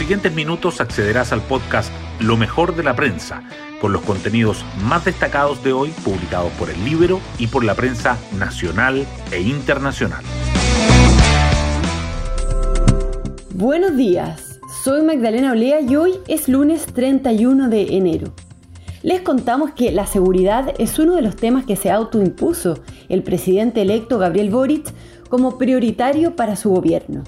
siguientes minutos accederás al podcast Lo mejor de la prensa, con los contenidos más destacados de hoy publicados por el libro y por la prensa nacional e internacional. Buenos días, soy Magdalena Olea y hoy es lunes 31 de enero. Les contamos que la seguridad es uno de los temas que se autoimpuso el presidente electo Gabriel Boric como prioritario para su gobierno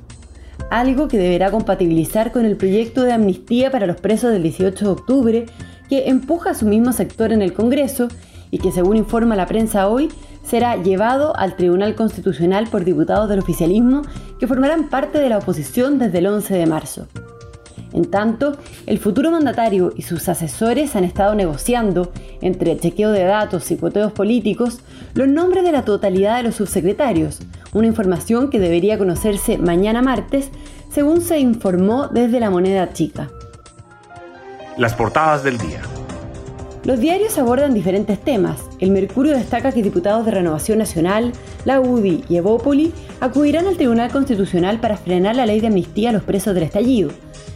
algo que deberá compatibilizar con el proyecto de amnistía para los presos del 18 de octubre que empuja a su mismo sector en el Congreso y que según informa la prensa hoy será llevado al Tribunal Constitucional por diputados del oficialismo que formarán parte de la oposición desde el 11 de marzo. En tanto, el futuro mandatario y sus asesores han estado negociando, entre chequeo de datos y coteos políticos, los nombres de la totalidad de los subsecretarios, una información que debería conocerse mañana martes, según se informó desde la moneda chica. Las portadas del día. Los diarios abordan diferentes temas. El Mercurio destaca que diputados de Renovación Nacional, la UDI y Evópoli acudirán al Tribunal Constitucional para frenar la ley de amnistía a los presos del estallido.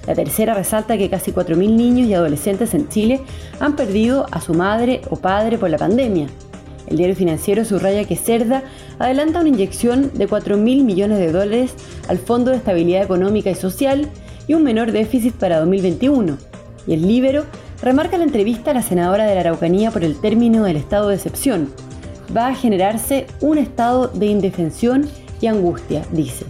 La tercera resalta que casi 4.000 niños y adolescentes en Chile han perdido a su madre o padre por la pandemia. El diario financiero subraya que Cerda adelanta una inyección de 4.000 millones de dólares al Fondo de Estabilidad Económica y Social y un menor déficit para 2021. Y el Libero remarca la entrevista a la senadora de la Araucanía por el término del estado de excepción. Va a generarse un estado de indefensión y angustia, dice.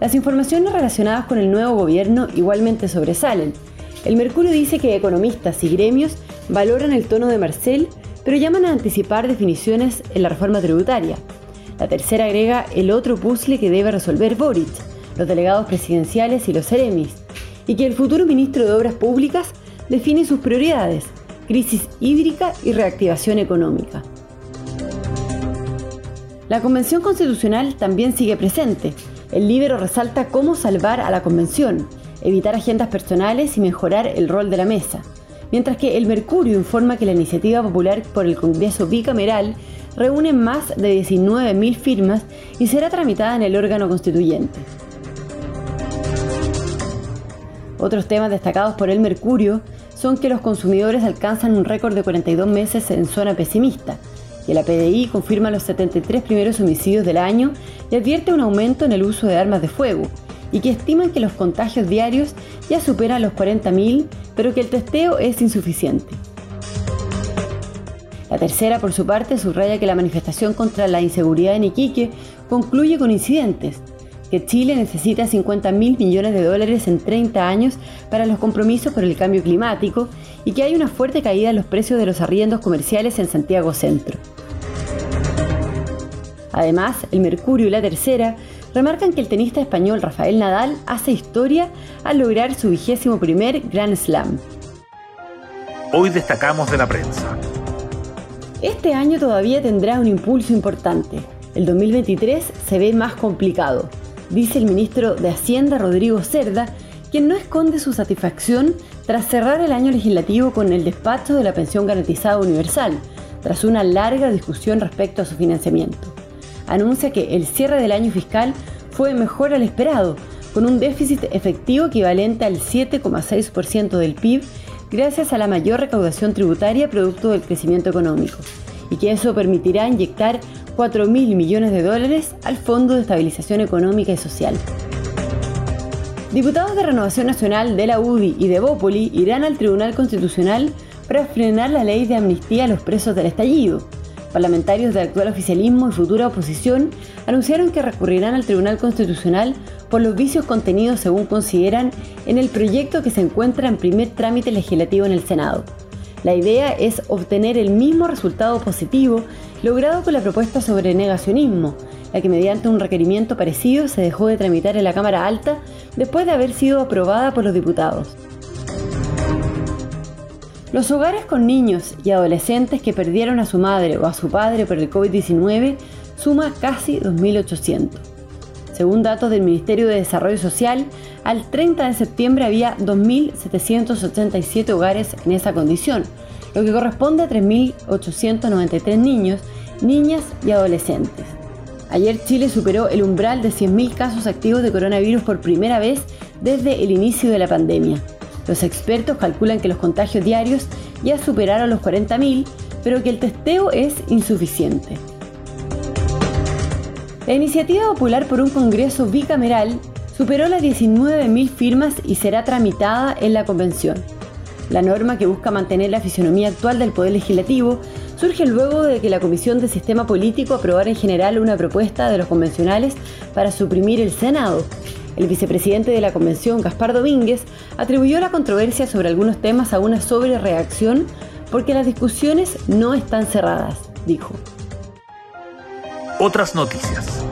Las informaciones relacionadas con el nuevo gobierno igualmente sobresalen. El Mercurio dice que economistas y gremios valoran el tono de Marcel, pero llaman a anticipar definiciones en la reforma tributaria. La tercera agrega el otro puzzle que debe resolver Boric, los delegados presidenciales y los seremis, y que el futuro ministro de Obras Públicas define sus prioridades, crisis hídrica y reactivación económica. La Convención Constitucional también sigue presente. El libro resalta cómo salvar a la Convención, evitar agendas personales y mejorar el rol de la mesa mientras que el Mercurio informa que la iniciativa popular por el Congreso bicameral reúne más de 19.000 firmas y será tramitada en el órgano constituyente. Otros temas destacados por el Mercurio son que los consumidores alcanzan un récord de 42 meses en zona pesimista, que la PDI confirma los 73 primeros homicidios del año y advierte un aumento en el uso de armas de fuego, y que estiman que los contagios diarios ya superan los 40.000, pero que el testeo es insuficiente. La tercera, por su parte, subraya que la manifestación contra la inseguridad en Iquique concluye con incidentes, que Chile necesita 50 mil millones de dólares en 30 años para los compromisos por el cambio climático y que hay una fuerte caída en los precios de los arriendos comerciales en Santiago Centro. Además, el Mercurio y la Tercera remarcan que el tenista español Rafael Nadal hace historia al lograr su vigésimo primer Grand Slam. Hoy destacamos de la prensa. Este año todavía tendrá un impulso importante. El 2023 se ve más complicado, dice el ministro de Hacienda Rodrigo Cerda, quien no esconde su satisfacción tras cerrar el año legislativo con el despacho de la pensión garantizada universal, tras una larga discusión respecto a su financiamiento anuncia que el cierre del año fiscal fue mejor al esperado, con un déficit efectivo equivalente al 7,6% del PIB gracias a la mayor recaudación tributaria producto del crecimiento económico, y que eso permitirá inyectar 4 mil millones de dólares al Fondo de Estabilización Económica y Social. Diputados de Renovación Nacional de la UDI y de Bópoli irán al Tribunal Constitucional para frenar la ley de amnistía a los presos del estallido, Parlamentarios del actual oficialismo y futura oposición anunciaron que recurrirán al Tribunal Constitucional por los vicios contenidos, según consideran, en el proyecto que se encuentra en primer trámite legislativo en el Senado. La idea es obtener el mismo resultado positivo logrado con la propuesta sobre negacionismo, la que mediante un requerimiento parecido se dejó de tramitar en la Cámara Alta después de haber sido aprobada por los diputados. Los hogares con niños y adolescentes que perdieron a su madre o a su padre por el COVID-19 suma casi 2.800. Según datos del Ministerio de Desarrollo Social, al 30 de septiembre había 2.787 hogares en esa condición, lo que corresponde a 3.893 niños, niñas y adolescentes. Ayer Chile superó el umbral de 100.000 casos activos de coronavirus por primera vez desde el inicio de la pandemia. Los expertos calculan que los contagios diarios ya superaron los 40.000, pero que el testeo es insuficiente. La iniciativa popular por un Congreso bicameral superó las 19.000 firmas y será tramitada en la convención. La norma que busca mantener la fisonomía actual del Poder Legislativo surge luego de que la Comisión de Sistema Político aprobara en general una propuesta de los convencionales para suprimir el Senado. El vicepresidente de la convención, Gaspar Domínguez, atribuyó la controversia sobre algunos temas a una sobrereacción porque las discusiones no están cerradas, dijo. Otras noticias.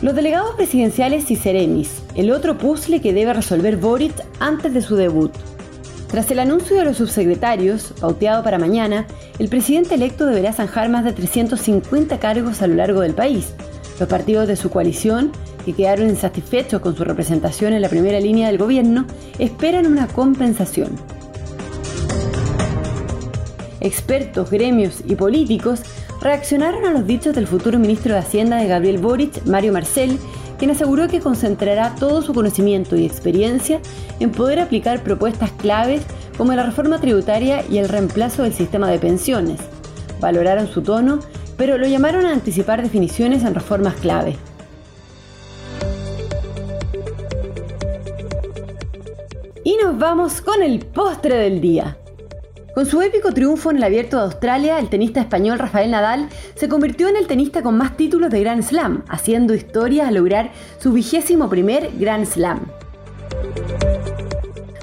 Los delegados presidenciales y Ceremis, el otro puzzle que debe resolver Boric antes de su debut. Tras el anuncio de los subsecretarios, pauteado para mañana, el presidente electo deberá zanjar más de 350 cargos a lo largo del país. Los partidos de su coalición, que quedaron insatisfechos con su representación en la primera línea del gobierno, esperan una compensación. Expertos, gremios y políticos reaccionaron a los dichos del futuro ministro de Hacienda de Gabriel Boric, Mario Marcel, quien aseguró que concentrará todo su conocimiento y experiencia en poder aplicar propuestas claves como la reforma tributaria y el reemplazo del sistema de pensiones. Valoraron su tono, pero lo llamaron a anticipar definiciones en reformas clave. Y nos vamos con el postre del día. Con su épico triunfo en el Abierto de Australia, el tenista español Rafael Nadal se convirtió en el tenista con más títulos de Grand Slam, haciendo historia al lograr su vigésimo primer Grand Slam.